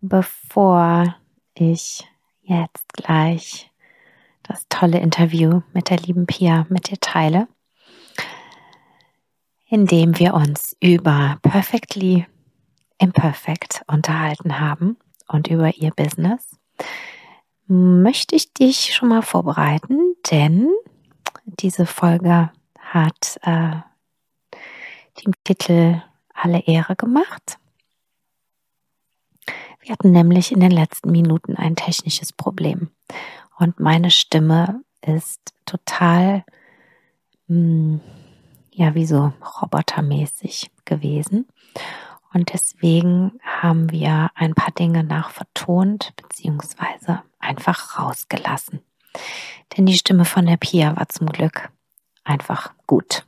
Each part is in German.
bevor ich jetzt gleich das tolle Interview mit der lieben Pia mit dir teile, in dem wir uns über Perfectly Imperfect unterhalten haben und über ihr Business, möchte ich dich schon mal vorbereiten, denn diese Folge hat äh, den Titel Alle Ehre gemacht. Wir hatten nämlich in den letzten Minuten ein technisches Problem und meine Stimme ist total, mh, hm, ja, wie so robotermäßig gewesen. Und deswegen haben wir ein paar Dinge nachvertont beziehungsweise einfach rausgelassen. Denn die Stimme von der Pia war zum Glück einfach gut.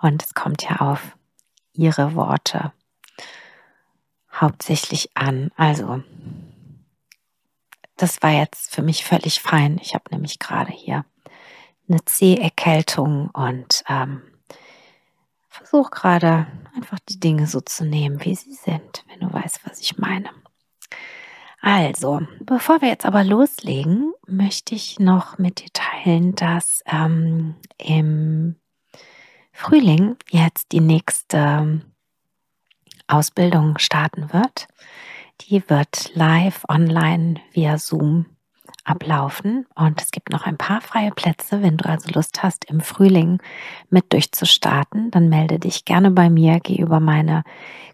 Und es kommt ja auf ihre Worte hauptsächlich an. Also, das war jetzt für mich völlig fein. Ich habe nämlich gerade hier eine C-Erkältung und ähm, versuche gerade einfach die Dinge so zu nehmen, wie sie sind, wenn du weißt, was ich meine. Also, bevor wir jetzt aber loslegen, möchte ich noch mit dir teilen, dass ähm, im Frühling jetzt die nächste Ausbildung starten wird. Die wird live online via Zoom ablaufen und es gibt noch ein paar freie Plätze. Wenn du also Lust hast, im Frühling mit durchzustarten, dann melde dich gerne bei mir. Geh über meine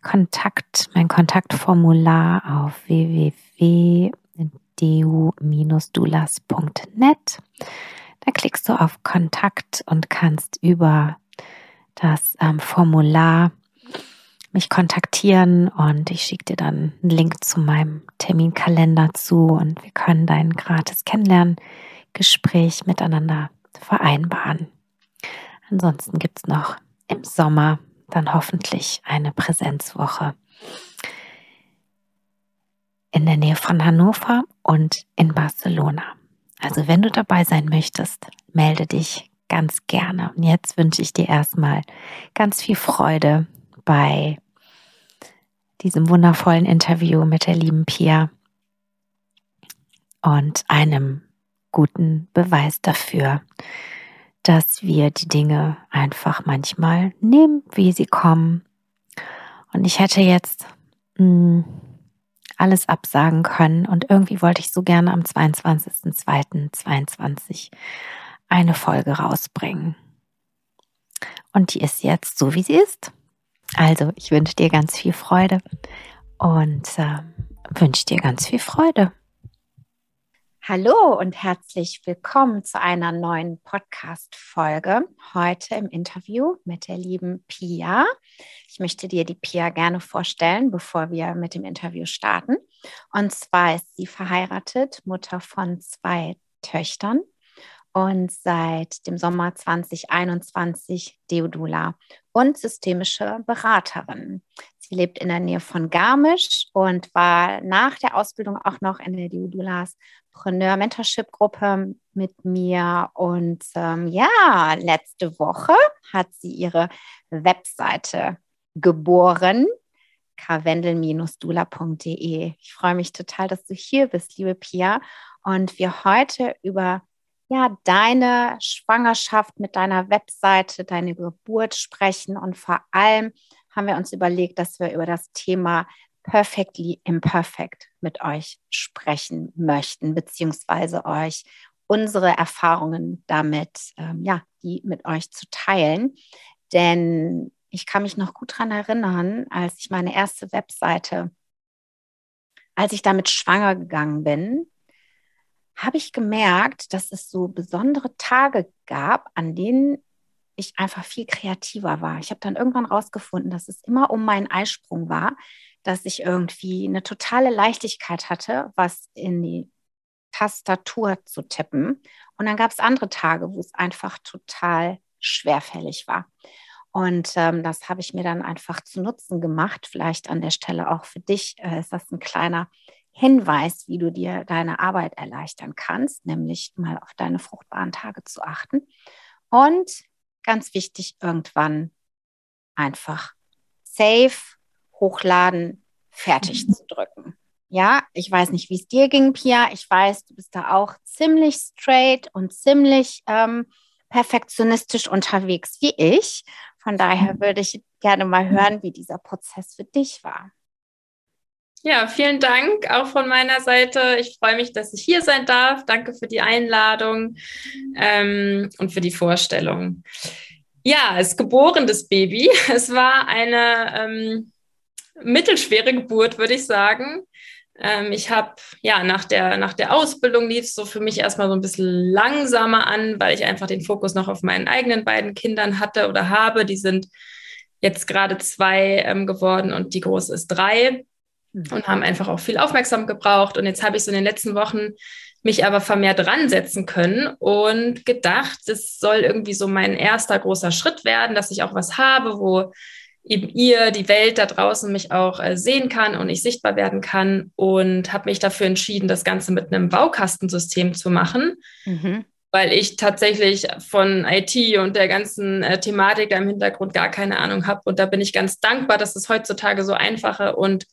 Kontakt, mein Kontaktformular auf www.du-dulas.net. Da klickst du auf Kontakt und kannst über das ähm, Formular mich kontaktieren und ich schicke dir dann einen Link zu meinem Terminkalender zu und wir können dein gratis Kennenlerngespräch miteinander vereinbaren. Ansonsten gibt es noch im Sommer dann hoffentlich eine Präsenzwoche in der Nähe von Hannover und in Barcelona. Also wenn du dabei sein möchtest, melde dich ganz gerne. Und jetzt wünsche ich dir erstmal ganz viel Freude bei diesem wundervollen Interview mit der lieben Pia und einem guten Beweis dafür, dass wir die Dinge einfach manchmal nehmen, wie sie kommen. Und ich hätte jetzt mh, hm, alles absagen können und irgendwie wollte ich so gerne am 22.02.22 eine Folge rausbringen. Und die ist jetzt so, wie sie ist. Also, ich wünsche dir ganz viel Freude und äh, wünsche dir ganz viel Freude. Hallo und herzlich willkommen zu einer neuen Podcast-Folge. Heute im Interview mit der lieben Pia. Ich möchte dir die Pia gerne vorstellen, bevor wir mit dem Interview starten. Und zwar ist sie verheiratet, Mutter von zwei Töchtern und seit dem Sommer 2021 Deodula und systemische Beraterin. Sie lebt in der Nähe von Garmisch und war nach der Ausbildung auch noch in der Deodulas Preneur Mentorship Gruppe mit mir. Und ähm, ja, letzte Woche hat sie ihre Webseite geboren karwendel-dula.de. Ich freue mich total, dass du hier bist, liebe Pia, und wir heute über ja, deine Schwangerschaft mit deiner Webseite, deine Geburt sprechen. Und vor allem haben wir uns überlegt, dass wir über das Thema Perfectly Imperfect mit euch sprechen möchten, beziehungsweise euch unsere Erfahrungen damit, ähm, ja, die mit euch zu teilen. Denn ich kann mich noch gut daran erinnern, als ich meine erste Webseite, als ich damit schwanger gegangen bin, habe ich gemerkt, dass es so besondere Tage gab, an denen ich einfach viel kreativer war. Ich habe dann irgendwann rausgefunden, dass es immer um meinen Eisprung war, dass ich irgendwie eine totale Leichtigkeit hatte, was in die Tastatur zu tippen. Und dann gab es andere Tage, wo es einfach total schwerfällig war. Und ähm, das habe ich mir dann einfach zu Nutzen gemacht. Vielleicht an der Stelle auch für dich äh, ist das ein kleiner Hinweis, wie du dir deine Arbeit erleichtern kannst, nämlich mal auf deine fruchtbaren Tage zu achten. Und ganz wichtig, irgendwann einfach safe hochladen, fertig mhm. zu drücken. Ja, ich weiß nicht, wie es dir ging, Pia. Ich weiß, du bist da auch ziemlich straight und ziemlich ähm, perfektionistisch unterwegs wie ich. Von daher mhm. würde ich gerne mal hören, wie dieser Prozess für dich war. Ja, vielen Dank auch von meiner Seite. Ich freue mich, dass ich hier sein darf. Danke für die Einladung ähm, und für die Vorstellung. Ja, es ist geboren, das Baby. Es war eine ähm, mittelschwere Geburt, würde ich sagen. Ähm, ich habe, ja, nach der, nach der Ausbildung lief es so für mich erstmal so ein bisschen langsamer an, weil ich einfach den Fokus noch auf meinen eigenen beiden Kindern hatte oder habe. Die sind jetzt gerade zwei ähm, geworden und die große ist drei. Und haben einfach auch viel Aufmerksamkeit gebraucht. Und jetzt habe ich so in den letzten Wochen mich aber vermehrt dran setzen können und gedacht, es soll irgendwie so mein erster großer Schritt werden, dass ich auch was habe, wo eben ihr, die Welt da draußen mich auch äh, sehen kann und ich sichtbar werden kann und habe mich dafür entschieden, das Ganze mit einem Baukastensystem zu machen, mhm. weil ich tatsächlich von IT und der ganzen äh, Thematik da im Hintergrund gar keine Ahnung habe. Und da bin ich ganz dankbar, dass es heutzutage so einfache und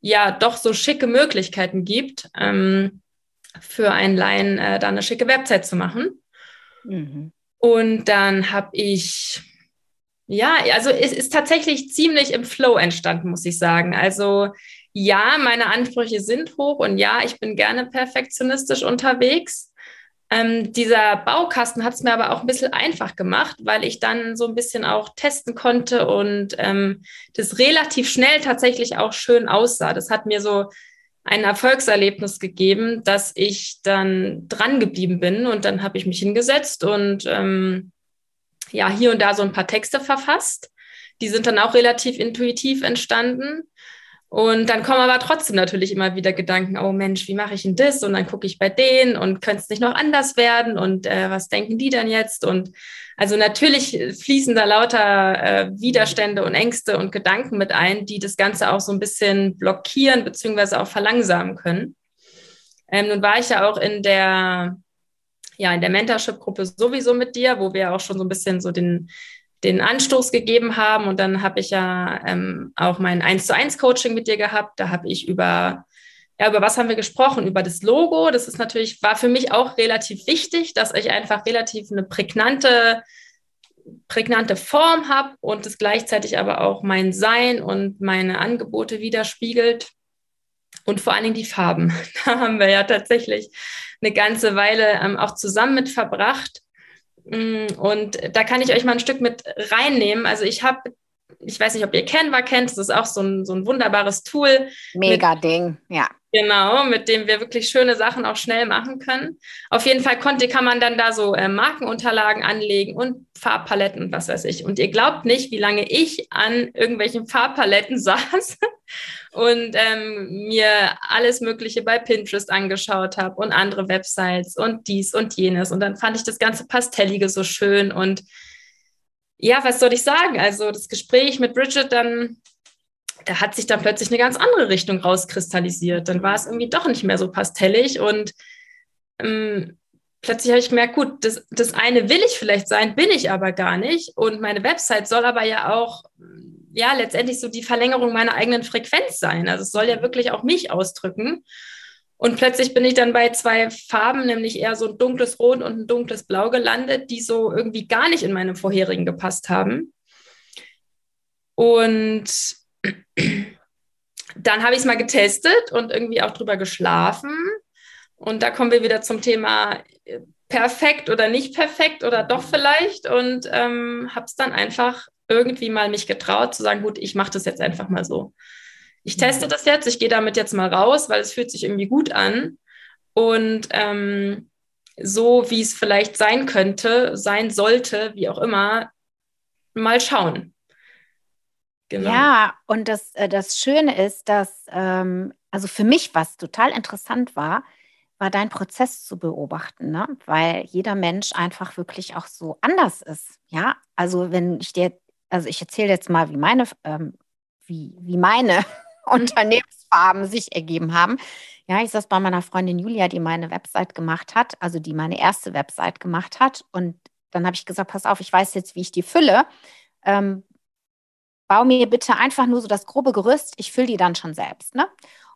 ja doch so schicke Möglichkeiten gibt, ähm, für einen Laien äh, da eine schicke Website zu machen. Mhm. Und dann habe ich ja, also es ist tatsächlich ziemlich im Flow entstanden, muss ich sagen. Also ja, meine Ansprüche sind hoch und ja, ich bin gerne perfektionistisch unterwegs. Ähm, dieser Baukasten hat es mir aber auch ein bisschen einfach gemacht, weil ich dann so ein bisschen auch testen konnte und ähm, das relativ schnell tatsächlich auch schön aussah. Das hat mir so ein Erfolgserlebnis gegeben, dass ich dann dran geblieben bin und dann habe ich mich hingesetzt und ähm, ja hier und da so ein paar Texte verfasst. Die sind dann auch relativ intuitiv entstanden. Und dann kommen aber trotzdem natürlich immer wieder Gedanken, oh Mensch, wie mache ich denn das? Und dann gucke ich bei denen und könnte es nicht noch anders werden? Und äh, was denken die denn jetzt? Und also natürlich fließen da lauter äh, Widerstände und Ängste und Gedanken mit ein, die das Ganze auch so ein bisschen blockieren beziehungsweise auch verlangsamen können. Ähm, nun war ich ja auch in der ja in der Mentorship-Gruppe sowieso mit dir, wo wir auch schon so ein bisschen so den, den Anstoß gegeben haben. Und dann habe ich ja ähm, auch mein 1 zu 1 Coaching mit dir gehabt. Da habe ich über, ja, über was haben wir gesprochen? Über das Logo. Das ist natürlich, war für mich auch relativ wichtig, dass ich einfach relativ eine prägnante, prägnante Form habe und es gleichzeitig aber auch mein Sein und meine Angebote widerspiegelt. Und vor allen Dingen die Farben. Da haben wir ja tatsächlich eine ganze Weile ähm, auch zusammen mit verbracht. Mm, und da kann ich euch mal ein Stück mit reinnehmen. Also ich habe, ich weiß nicht, ob ihr Canva kennt, das ist auch so ein, so ein wunderbares Tool. Mega Ding, ja. Genau, mit dem wir wirklich schöne Sachen auch schnell machen können. Auf jeden Fall konnte, kann man dann da so äh, Markenunterlagen anlegen und Farbpaletten was weiß ich. Und ihr glaubt nicht, wie lange ich an irgendwelchen Farbpaletten saß und ähm, mir alles Mögliche bei Pinterest angeschaut habe und andere Websites und dies und jenes. Und dann fand ich das ganze Pastellige so schön. Und ja, was soll ich sagen? Also das Gespräch mit Bridget dann, da hat sich dann plötzlich eine ganz andere Richtung rauskristallisiert. Dann war es irgendwie doch nicht mehr so pastellig und ähm, plötzlich habe ich gemerkt, gut, das, das eine will ich vielleicht sein, bin ich aber gar nicht. Und meine Website soll aber ja auch ja letztendlich so die Verlängerung meiner eigenen Frequenz sein. Also es soll ja wirklich auch mich ausdrücken. Und plötzlich bin ich dann bei zwei Farben, nämlich eher so ein dunkles Rot und ein dunkles Blau gelandet, die so irgendwie gar nicht in meinem vorherigen gepasst haben. Und dann habe ich es mal getestet und irgendwie auch drüber geschlafen. Und da kommen wir wieder zum Thema äh, perfekt oder nicht perfekt oder doch vielleicht. Und ähm, habe es dann einfach irgendwie mal mich getraut zu sagen, gut, ich mache das jetzt einfach mal so. Ich teste das jetzt, ich gehe damit jetzt mal raus, weil es fühlt sich irgendwie gut an. Und ähm, so, wie es vielleicht sein könnte, sein sollte, wie auch immer, mal schauen. Genau. Ja, und das, äh, das Schöne ist, dass, ähm, also für mich, was total interessant war, war dein Prozess zu beobachten, ne? weil jeder Mensch einfach wirklich auch so anders ist. Ja, also wenn ich dir, also ich erzähle jetzt mal, wie meine, ähm, wie, wie meine Unternehmensfarben sich ergeben haben. Ja, ich saß bei meiner Freundin Julia, die meine Website gemacht hat, also die meine erste Website gemacht hat. Und dann habe ich gesagt, pass auf, ich weiß jetzt, wie ich die fülle. Ähm, bau mir bitte einfach nur so das grobe Gerüst, ich fülle die dann schon selbst. Ne?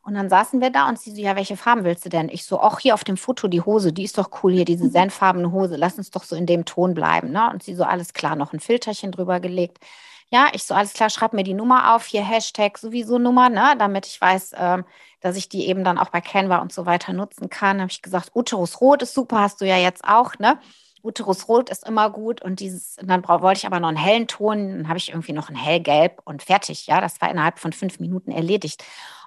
Und dann saßen wir da und sie so, ja, welche Farben willst du denn? Ich so, ach, hier auf dem Foto die Hose, die ist doch cool, hier diese mhm. senfarbene Hose, lass uns doch so in dem Ton bleiben. Ne? Und sie so, alles klar, noch ein Filterchen drüber gelegt. Ja, ich so, alles klar, schreib mir die Nummer auf, hier Hashtag sowieso Nummer, ne, damit ich weiß, ähm, dass ich die eben dann auch bei Canva und so weiter nutzen kann. Habe ich gesagt, Uterus Rot ist super, hast du ja jetzt auch, ne? Uterus Rot ist immer gut und dieses, und dann wollte ich aber noch einen hellen Ton, dann habe ich irgendwie noch ein hellgelb und fertig, ja, das war innerhalb von fünf Minuten erledigt.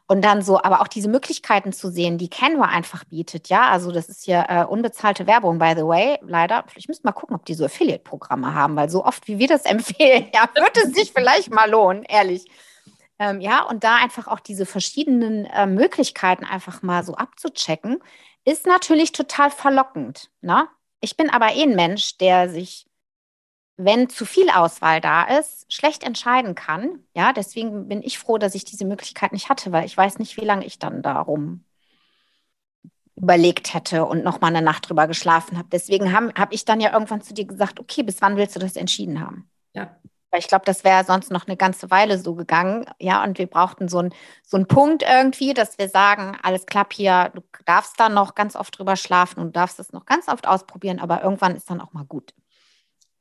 Und dann so, aber auch diese Möglichkeiten zu sehen, die Canva einfach bietet, ja, also das ist hier äh, unbezahlte Werbung, by the way, leider. Ich müsste mal gucken, ob die so Affiliate-Programme haben, weil so oft, wie wir das empfehlen, ja, wird es sich vielleicht mal lohnen, ehrlich. Ähm, ja, und da einfach auch diese verschiedenen äh, Möglichkeiten einfach mal so abzuchecken, ist natürlich total verlockend. Ne? Ich bin aber eh ein Mensch, der sich, wenn zu viel Auswahl da ist, schlecht entscheiden kann. Ja, deswegen bin ich froh, dass ich diese Möglichkeit nicht hatte, weil ich weiß nicht, wie lange ich dann darum überlegt hätte und noch mal eine Nacht drüber geschlafen habe. Deswegen habe hab ich dann ja irgendwann zu dir gesagt, okay, bis wann willst du das entschieden haben? Ja. Ich glaube, das wäre sonst noch eine ganze Weile so gegangen. Ja, und wir brauchten so, ein, so einen Punkt irgendwie, dass wir sagen, alles klappt hier, du darfst da noch ganz oft drüber schlafen und du darfst es noch ganz oft ausprobieren, aber irgendwann ist dann auch mal gut.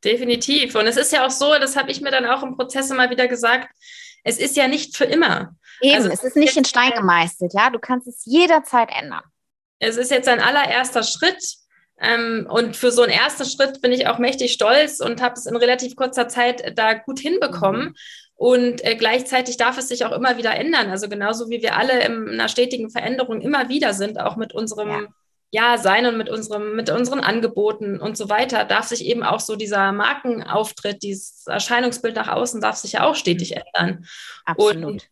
Definitiv. Und es ist ja auch so, das habe ich mir dann auch im Prozess immer wieder gesagt, es ist ja nicht für immer. Eben, also, es ist nicht in Stein gemeißelt, ja. Du kannst es jederzeit ändern. Es ist jetzt ein allererster Schritt ähm, und für so einen ersten Schritt bin ich auch mächtig stolz und habe es in relativ kurzer Zeit da gut hinbekommen. Mhm. Und äh, gleichzeitig darf es sich auch immer wieder ändern. Also genauso wie wir alle in einer stetigen Veränderung immer wieder sind, auch mit unserem ja. ja. sein und mit unserem, mit unseren Angeboten und so weiter, darf sich eben auch so dieser Markenauftritt, dieses Erscheinungsbild nach außen, darf sich ja auch stetig mhm. ändern. Absolut. Und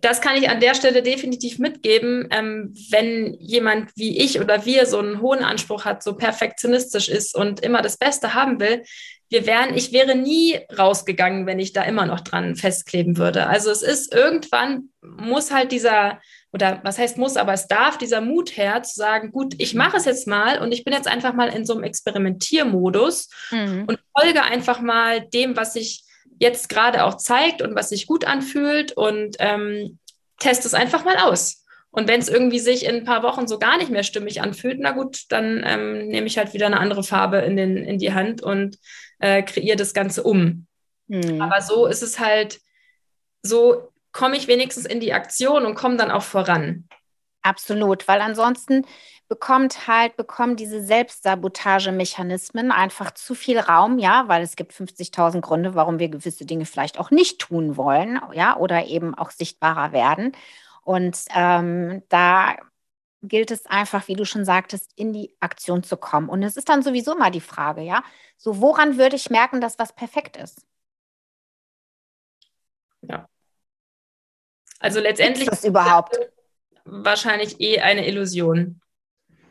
das kann ich an der Stelle definitiv mitgeben, ähm, wenn jemand wie ich oder wir so einen hohen Anspruch hat, so perfektionistisch ist und immer das Beste haben will. Wir wären, ich wäre nie rausgegangen, wenn ich da immer noch dran festkleben würde. Also es ist irgendwann muss halt dieser oder was heißt muss, aber es darf dieser Mut her zu sagen, gut, ich mache es jetzt mal und ich bin jetzt einfach mal in so einem Experimentiermodus mhm. und folge einfach mal dem, was ich jetzt gerade auch zeigt und was sich gut anfühlt und ähm, teste es einfach mal aus. Und wenn es irgendwie sich in ein paar Wochen so gar nicht mehr stimmig anfühlt, na gut, dann ähm, nehme ich halt wieder eine andere Farbe in, den, in die Hand und äh, kreiere das Ganze um. Hm. Aber so ist es halt, so komme ich wenigstens in die Aktion und komme dann auch voran. Absolut, weil ansonsten bekommt halt, bekommen diese Selbstsabotagemechanismen einfach zu viel Raum, ja, weil es gibt 50.000 Gründe, warum wir gewisse Dinge vielleicht auch nicht tun wollen, ja, oder eben auch sichtbarer werden. Und ähm, da gilt es einfach, wie du schon sagtest, in die Aktion zu kommen. Und es ist dann sowieso immer die Frage, ja, so woran würde ich merken, dass was perfekt ist? Ja. Also letztendlich ist das überhaupt wahrscheinlich eh eine Illusion.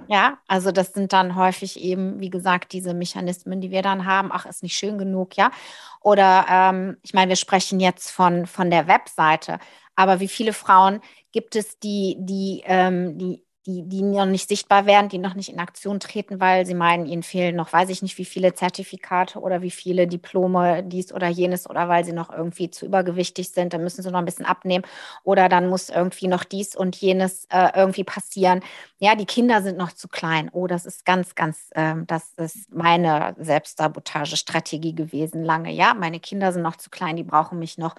Ja, also das sind dann häufig eben, wie gesagt, diese Mechanismen, die wir dann haben. Ach, ist nicht schön genug, ja. Oder ähm, ich meine, wir sprechen jetzt von, von der Webseite, aber wie viele Frauen gibt es, die, die, ähm, die die, die noch nicht sichtbar werden, die noch nicht in Aktion treten, weil sie meinen, ihnen fehlen noch, weiß ich nicht, wie viele Zertifikate oder wie viele Diplome, dies oder jenes, oder weil sie noch irgendwie zu übergewichtig sind, dann müssen sie noch ein bisschen abnehmen oder dann muss irgendwie noch dies und jenes äh, irgendwie passieren. Ja, die Kinder sind noch zu klein. Oh, das ist ganz, ganz, äh, das ist meine Selbstsabotagestrategie gewesen lange. Ja, meine Kinder sind noch zu klein, die brauchen mich noch.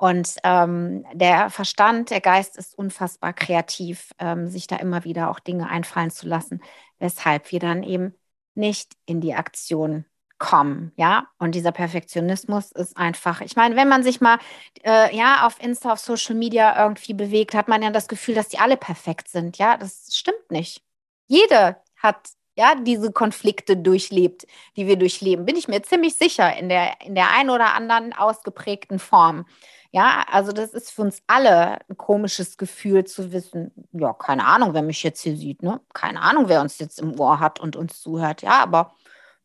Und ähm, der Verstand, der Geist ist unfassbar kreativ, ähm, sich da immer wieder auch Dinge einfallen zu lassen, weshalb wir dann eben nicht in die Aktion kommen, ja. Und dieser Perfektionismus ist einfach, ich meine, wenn man sich mal äh, ja auf Insta, auf Social Media irgendwie bewegt, hat man ja das Gefühl, dass die alle perfekt sind, ja. Das stimmt nicht. Jede hat ja, diese Konflikte durchlebt, die wir durchleben, bin ich mir ziemlich sicher in der, in der einen oder anderen ausgeprägten Form. Ja, also das ist für uns alle ein komisches Gefühl zu wissen, ja, keine Ahnung, wer mich jetzt hier sieht, ne? Keine Ahnung, wer uns jetzt im Ohr hat und uns zuhört. Ja, aber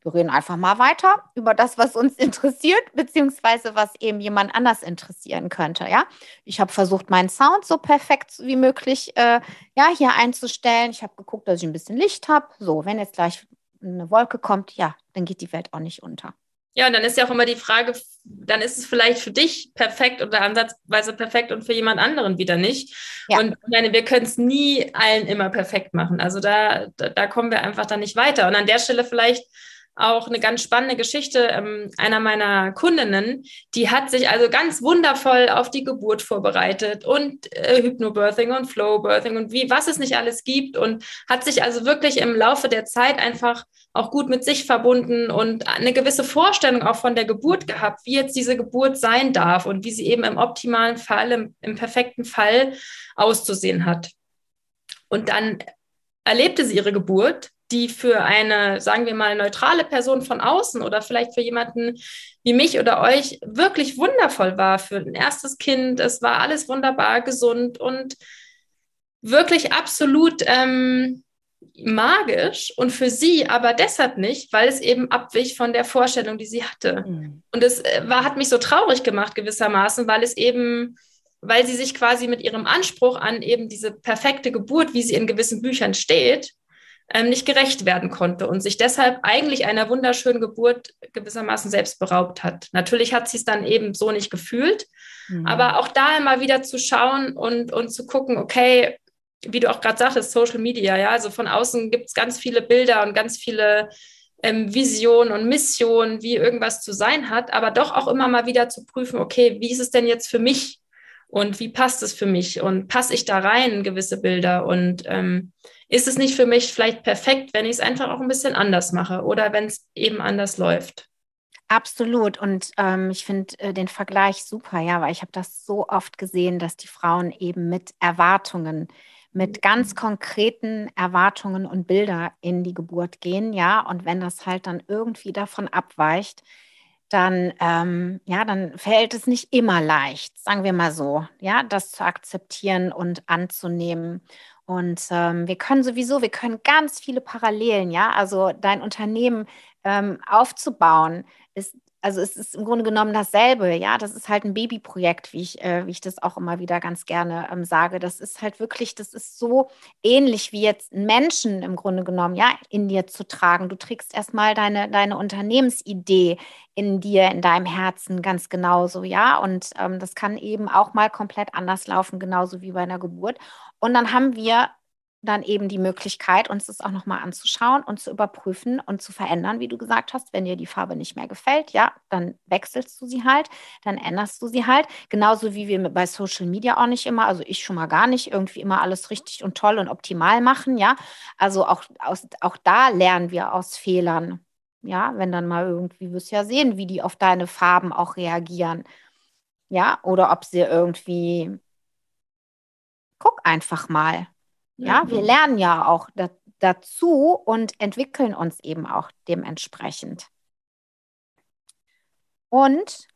wir reden einfach mal weiter über das, was uns interessiert, beziehungsweise was eben jemand anders interessieren könnte. Ja, ich habe versucht, meinen Sound so perfekt wie möglich äh, ja, hier einzustellen. Ich habe geguckt, dass ich ein bisschen Licht habe. So, wenn jetzt gleich eine Wolke kommt, ja, dann geht die Welt auch nicht unter. Ja, und dann ist ja auch immer die Frage, dann ist es vielleicht für dich perfekt oder ansatzweise perfekt und für jemand anderen wieder nicht. Ja. Und ich meine, wir können es nie allen immer perfekt machen. Also da, da, da kommen wir einfach dann nicht weiter. Und an der Stelle vielleicht auch eine ganz spannende Geschichte. Ähm, einer meiner Kundinnen, die hat sich also ganz wundervoll auf die Geburt vorbereitet und äh, Hypnobirthing und Flowbirthing und wie, was es nicht alles gibt und hat sich also wirklich im Laufe der Zeit einfach auch gut mit sich verbunden und eine gewisse Vorstellung auch von der Geburt gehabt, wie jetzt diese Geburt sein darf und wie sie eben im optimalen Fall, im, im perfekten Fall auszusehen hat. Und dann erlebte sie ihre Geburt die für eine, sagen wir mal, neutrale Person von außen oder vielleicht für jemanden wie mich oder euch wirklich wundervoll war für ein erstes Kind. Es war alles wunderbar, gesund und wirklich absolut ähm, magisch und für sie aber deshalb nicht, weil es eben abwich von der Vorstellung, die sie hatte. Mhm. Und es äh, war, hat mich so traurig gemacht gewissermaßen, weil es eben weil sie sich quasi mit ihrem Anspruch an eben diese perfekte Geburt, wie sie in gewissen Büchern steht, ähm, nicht gerecht werden konnte und sich deshalb eigentlich einer wunderschönen Geburt gewissermaßen selbst beraubt hat. Natürlich hat sie es dann eben so nicht gefühlt, mhm. aber auch da immer wieder zu schauen und, und zu gucken, okay, wie du auch gerade sagtest, Social Media, ja, also von außen gibt es ganz viele Bilder und ganz viele ähm, Visionen und Missionen, wie irgendwas zu sein hat, aber doch auch immer mal wieder zu prüfen, okay, wie ist es denn jetzt für mich und wie passt es für mich und passe ich da rein in gewisse Bilder und ähm, ist es nicht für mich vielleicht perfekt, wenn ich es einfach auch ein bisschen anders mache oder wenn es eben anders läuft. Absolut. Und ähm, ich finde äh, den Vergleich super, ja, weil ich habe das so oft gesehen, dass die Frauen eben mit Erwartungen, mit ganz mhm. konkreten Erwartungen und Bilder in die Geburt gehen, ja. Und wenn das halt dann irgendwie davon abweicht, dann, ähm, ja, dann fällt es nicht immer leicht, sagen wir mal so, ja, das zu akzeptieren und anzunehmen. Und ähm, wir können sowieso, wir können ganz viele Parallelen, ja, also dein Unternehmen ähm, aufzubauen, ist also es ist im Grunde genommen dasselbe, ja. Das ist halt ein Babyprojekt, wie ich, äh, wie ich das auch immer wieder ganz gerne ähm, sage. Das ist halt wirklich, das ist so ähnlich wie jetzt Menschen im Grunde genommen, ja, in dir zu tragen. Du trägst erstmal deine, deine Unternehmensidee in dir, in deinem Herzen ganz genauso, ja. Und ähm, das kann eben auch mal komplett anders laufen, genauso wie bei einer Geburt. Und dann haben wir dann eben die Möglichkeit, uns das auch nochmal anzuschauen und zu überprüfen und zu verändern, wie du gesagt hast. Wenn dir die Farbe nicht mehr gefällt, ja, dann wechselst du sie halt, dann änderst du sie halt. Genauso wie wir bei Social Media auch nicht immer, also ich schon mal gar nicht, irgendwie immer alles richtig und toll und optimal machen, ja. Also auch, aus, auch da lernen wir aus Fehlern. Ja, wenn dann mal irgendwie, wirst du ja sehen, wie die auf deine Farben auch reagieren. Ja, oder ob sie irgendwie, guck einfach mal ja, wir lernen ja auch da, dazu und entwickeln uns eben auch dementsprechend. Und,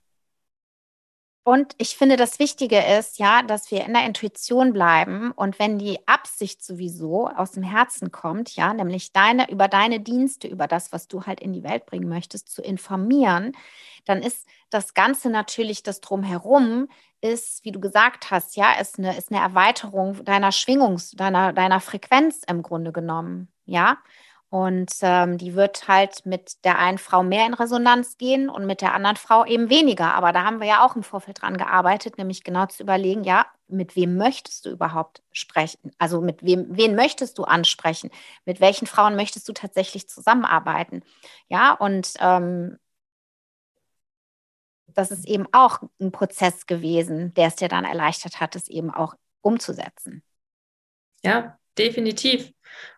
und ich finde, das Wichtige ist ja, dass wir in der Intuition bleiben und wenn die Absicht sowieso aus dem Herzen kommt, ja, nämlich deine, über deine Dienste, über das, was du halt in die Welt bringen möchtest, zu informieren, dann ist das Ganze natürlich das Drumherum ist, wie du gesagt hast, ja, ist eine, ist eine Erweiterung deiner Schwingungs-, deiner, deiner Frequenz im Grunde genommen, ja. Und ähm, die wird halt mit der einen Frau mehr in Resonanz gehen und mit der anderen Frau eben weniger. Aber da haben wir ja auch im Vorfeld dran gearbeitet, nämlich genau zu überlegen, ja, mit wem möchtest du überhaupt sprechen? Also mit wem, wen möchtest du ansprechen? Mit welchen Frauen möchtest du tatsächlich zusammenarbeiten? Ja, und ähm, das ist eben auch ein Prozess gewesen, der es dir dann erleichtert hat, es eben auch umzusetzen. Ja, definitiv.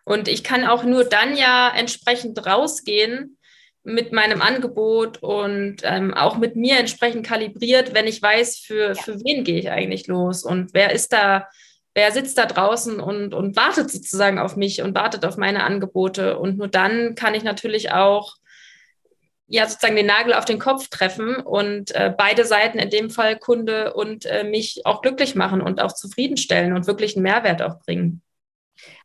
Und ich kann auch nur dann ja entsprechend rausgehen mit meinem Angebot und ähm, auch mit mir entsprechend kalibriert, wenn ich weiß, für, für wen gehe ich eigentlich los und wer ist da, wer sitzt da draußen und, und wartet sozusagen auf mich und wartet auf meine Angebote. Und nur dann kann ich natürlich auch ja sozusagen den Nagel auf den Kopf treffen und äh, beide Seiten, in dem Fall Kunde und äh, mich auch glücklich machen und auch zufriedenstellen und wirklich einen Mehrwert auch bringen.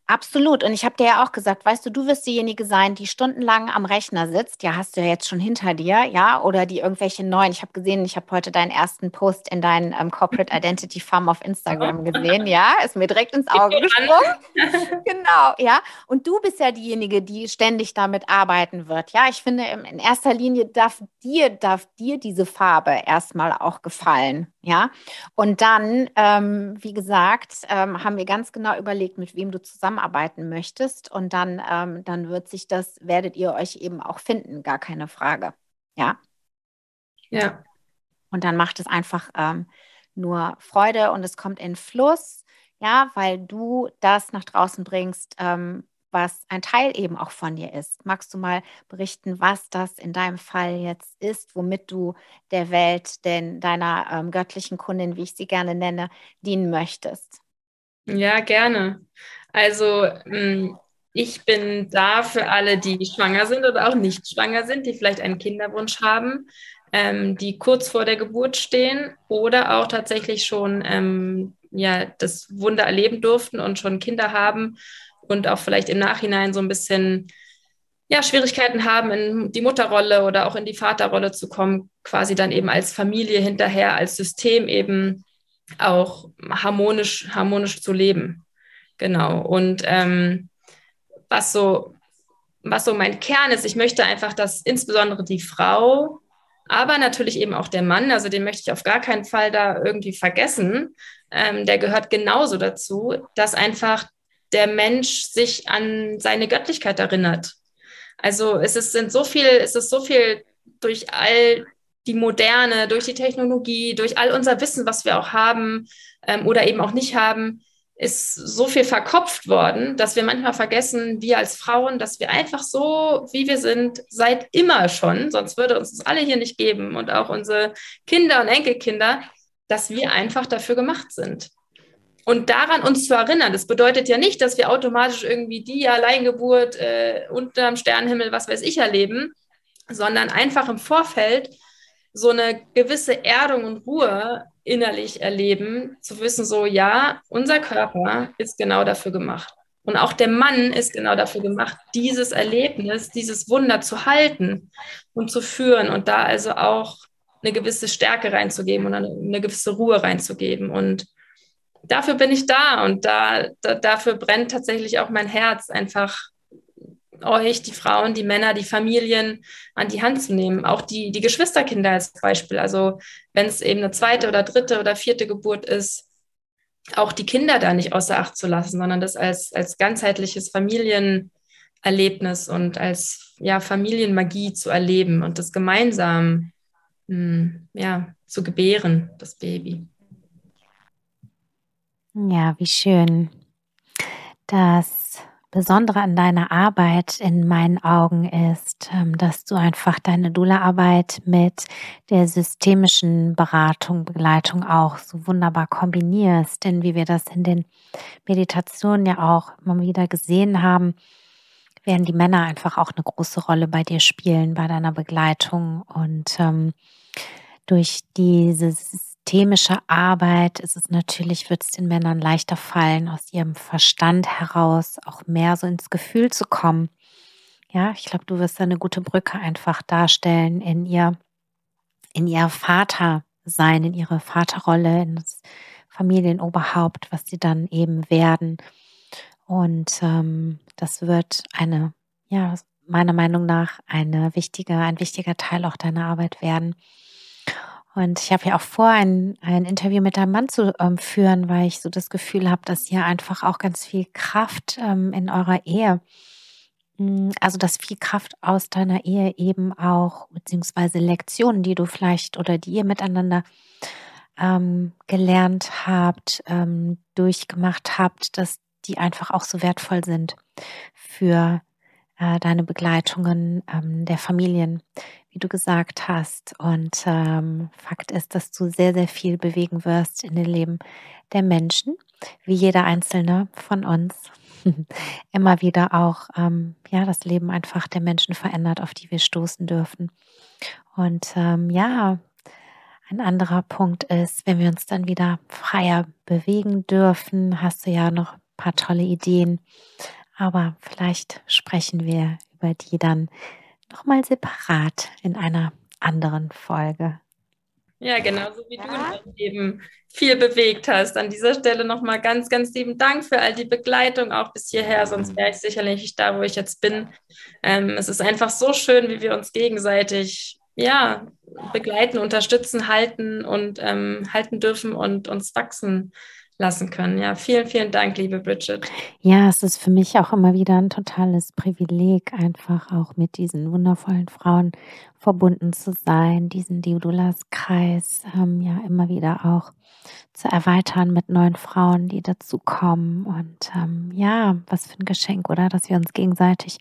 Absolut. Und ich habe dir ja auch gesagt, weißt du, du wirst diejenige sein, die stundenlang am Rechner sitzt. Ja, hast du ja jetzt schon hinter dir, ja, oder die irgendwelche neuen. Ich habe gesehen, ich habe heute deinen ersten Post in deinen ähm, Corporate Identity Farm auf Instagram gesehen. Ja, ist mir direkt ins Auge gesprungen. genau, ja. Und du bist ja diejenige, die ständig damit arbeiten wird. Ja, ich finde, in erster Linie darf dir, darf dir diese Farbe erstmal auch gefallen. Ja, und dann, ähm, wie gesagt, ähm, haben wir ganz genau überlegt, mit wem du zusammenarbeiten möchtest. Und dann, ähm, dann wird sich das, werdet ihr euch eben auch finden, gar keine Frage. Ja. Ja. Und dann macht es einfach ähm, nur Freude und es kommt in Fluss, ja, weil du das nach draußen bringst, ähm, was ein Teil eben auch von dir ist. Magst du mal berichten, was das in deinem Fall jetzt ist, womit du der Welt, denn deiner ähm, göttlichen Kundin, wie ich sie gerne nenne, dienen möchtest? Ja, gerne. Also mm, ich bin da für alle, die schwanger sind oder auch nicht schwanger sind, die vielleicht einen Kinderwunsch haben, ähm, die kurz vor der Geburt stehen oder auch tatsächlich schon ähm, ja, das Wunder erleben durften und schon Kinder haben und auch vielleicht im Nachhinein so ein bisschen ja, Schwierigkeiten haben, in die Mutterrolle oder auch in die Vaterrolle zu kommen, quasi dann eben als Familie hinterher, als System eben auch harmonisch, harmonisch zu leben. Genau. Und ähm, was so, was so mein Kern ist, ich möchte einfach, dass insbesondere die Frau, aber natürlich eben auch der Mann, also den möchte ich auf gar keinen Fall da irgendwie vergessen, ähm, der gehört genauso dazu, dass einfach der Mensch sich an seine Göttlichkeit erinnert. Also es ist, sind so viel, es ist so viel durch all die Moderne, durch die Technologie, durch all unser Wissen, was wir auch haben ähm, oder eben auch nicht haben, ist so viel verkopft worden, dass wir manchmal vergessen, wir als Frauen, dass wir einfach so, wie wir sind, seit immer schon, sonst würde uns das alle hier nicht geben und auch unsere Kinder und Enkelkinder, dass wir einfach dafür gemacht sind. Und daran uns zu erinnern, das bedeutet ja nicht, dass wir automatisch irgendwie die Alleingeburt äh, unterm Sternenhimmel, was weiß ich, erleben, sondern einfach im Vorfeld so eine gewisse Erdung und Ruhe innerlich erleben, zu wissen, so ja, unser Körper ist genau dafür gemacht. Und auch der Mann ist genau dafür gemacht, dieses Erlebnis, dieses Wunder zu halten und zu führen und da also auch eine gewisse Stärke reinzugeben und eine, eine gewisse Ruhe reinzugeben. Und dafür bin ich da und da, da, dafür brennt tatsächlich auch mein Herz, einfach euch, die Frauen, die Männer, die Familien an die Hand zu nehmen. Auch die, die Geschwisterkinder als Beispiel. Also wenn es eben eine zweite oder dritte oder vierte Geburt ist, auch die Kinder da nicht außer Acht zu lassen, sondern das als, als ganzheitliches Familienerlebnis und als ja, Familienmagie zu erleben und das gemeinsam mh, hm, ja, zu gebären, das Baby. Ja, wie schön. Das Besondere an deiner Arbeit in meinen Augen ist, ähm, dass du einfach deine Dula-Arbeit mit der systemischen Beratung, Begleitung auch so wunderbar kombinierst. Denn wie wir das in den Meditationen ja auch immer wieder gesehen haben, werden die Männer einfach auch eine große Rolle bei dir spielen, bei deiner Begleitung. Und ähm, durch dieses systemische Arbeit ist es natürlich, wird es den Männern leichter fallen, aus ihrem Verstand heraus auch mehr so ins Gefühl zu kommen. Ja, ich glaube, du wirst eine gute Brücke einfach darstellen in ihr, in ihr Vater sein in ihre Vaterrolle, in das Familienoberhaupt, was sie dann eben werden. Und ähm, das wird eine, ja, meiner Meinung nach eine wichtige, ein wichtiger Teil auch deiner Arbeit werden. Und ich habe ja auch vor, ein, ein Interview mit deinem Mann zu ähm, führen, weil ich so das Gefühl habe, dass ihr einfach auch ganz viel Kraft ähm, in eurer Ehe, hm, also dass viel Kraft aus deiner Ehe eben auch, beziehungsweise Lektionen, die du vielleicht oder die ihr miteinander ähm, gelernt habt, ähm, durchgemacht habt, dass die einfach auch so wertvoll sind für äh, deine Begleitungen ähm, der Familien, wie du gesagt hast. Und ähm, Fakt ist, dass du sehr, sehr viel bewegen wirst in den Leben der Menschen, wie jeder einzelne von uns. Immer wieder auch ähm, ja das Leben einfach der Menschen verändert, auf die wir stoßen dürfen. Und ähm, ja, ein anderer Punkt ist, wenn wir uns dann wieder freier bewegen dürfen, hast du ja noch ein paar tolle Ideen. Aber vielleicht sprechen wir über die dann nochmal separat in einer anderen Folge. Ja, genauso wie ja. du in deinem Leben viel bewegt hast. An dieser Stelle nochmal ganz, ganz lieben Dank für all die Begleitung auch bis hierher, sonst wäre ich sicherlich nicht da, wo ich jetzt bin. Ähm, es ist einfach so schön, wie wir uns gegenseitig ja, begleiten, unterstützen, halten und ähm, halten dürfen und uns wachsen lassen können. Ja, vielen, vielen Dank, liebe Bridget. Ja, es ist für mich auch immer wieder ein totales Privileg, einfach auch mit diesen wundervollen Frauen verbunden zu sein, diesen Diodulas-Kreis ähm, ja immer wieder auch zu erweitern mit neuen Frauen, die dazukommen. Und ähm, ja, was für ein Geschenk, oder? Dass wir uns gegenseitig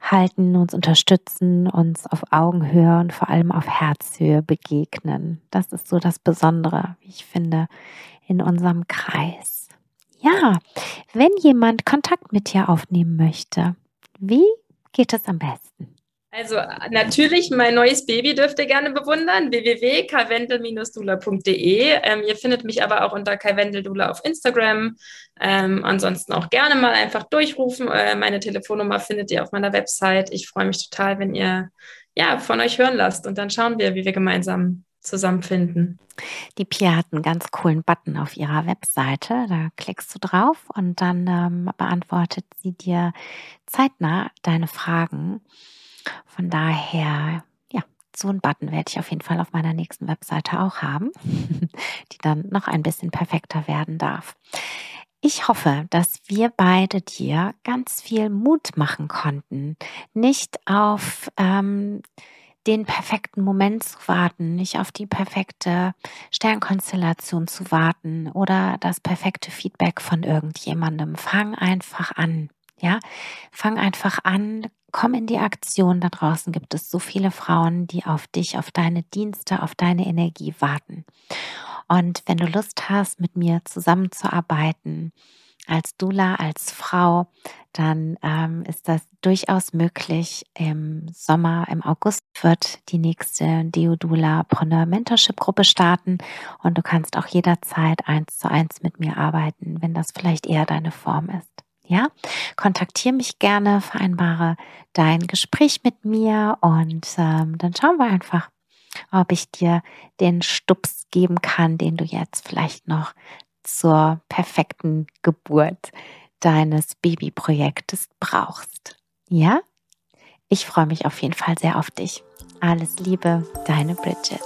halten, uns unterstützen, uns auf Augenhöhe und vor allem auf Herzhöhe begegnen. Das ist so das Besondere, wie ich finde, in unserem Kreis. Ja, wenn jemand Kontakt mit dir aufnehmen möchte, wie geht es am besten? Also natürlich, mein neues Baby dürft ihr gerne bewundern, www.kaiwendel-dula.de. Ähm, ihr findet mich aber auch unter kaiwendeldula auf Instagram. Ähm, ansonsten auch gerne mal einfach durchrufen. Äh, meine Telefonnummer findet ihr auf meiner Website. Ich freue mich total, wenn ihr ja von euch hören lasst und dann schauen wir, wie wir gemeinsam zusammenfinden. Die Pia hat einen ganz coolen Button auf ihrer Webseite. Da klickst du drauf und dann ähm, beantwortet sie dir zeitnah deine Fragen. Von daher, ja, so einen Button werde ich auf jeden Fall auf meiner nächsten Webseite auch haben, die dann noch ein bisschen perfekter werden darf. Ich hoffe, dass wir beide dir ganz viel Mut machen konnten, nicht auf ähm, den perfekten Moment zu warten, nicht auf die perfekte Sternkonstellation zu warten oder das perfekte Feedback von irgendjemandem. Fang einfach an. Ja, fang einfach an, komm in die Aktion. Da draußen gibt es so viele Frauen, die auf dich, auf deine Dienste, auf deine Energie warten. Und wenn du Lust hast, mit mir zusammenzuarbeiten, als Dula, als Frau, dann ähm, ist das durchaus möglich. Im Sommer, im August wird die nächste Deodula Preneur Mentorship Gruppe starten und du kannst auch jederzeit eins zu eins mit mir arbeiten, wenn das vielleicht eher deine Form ist. Ja, kontaktiere mich gerne, vereinbare dein Gespräch mit mir und ähm, dann schauen wir einfach, ob ich dir den Stups geben kann, den du jetzt vielleicht noch zur perfekten Geburt deines Babyprojektes brauchst. Ja? Ich freue mich auf jeden Fall sehr auf dich. Alles Liebe, deine Bridget.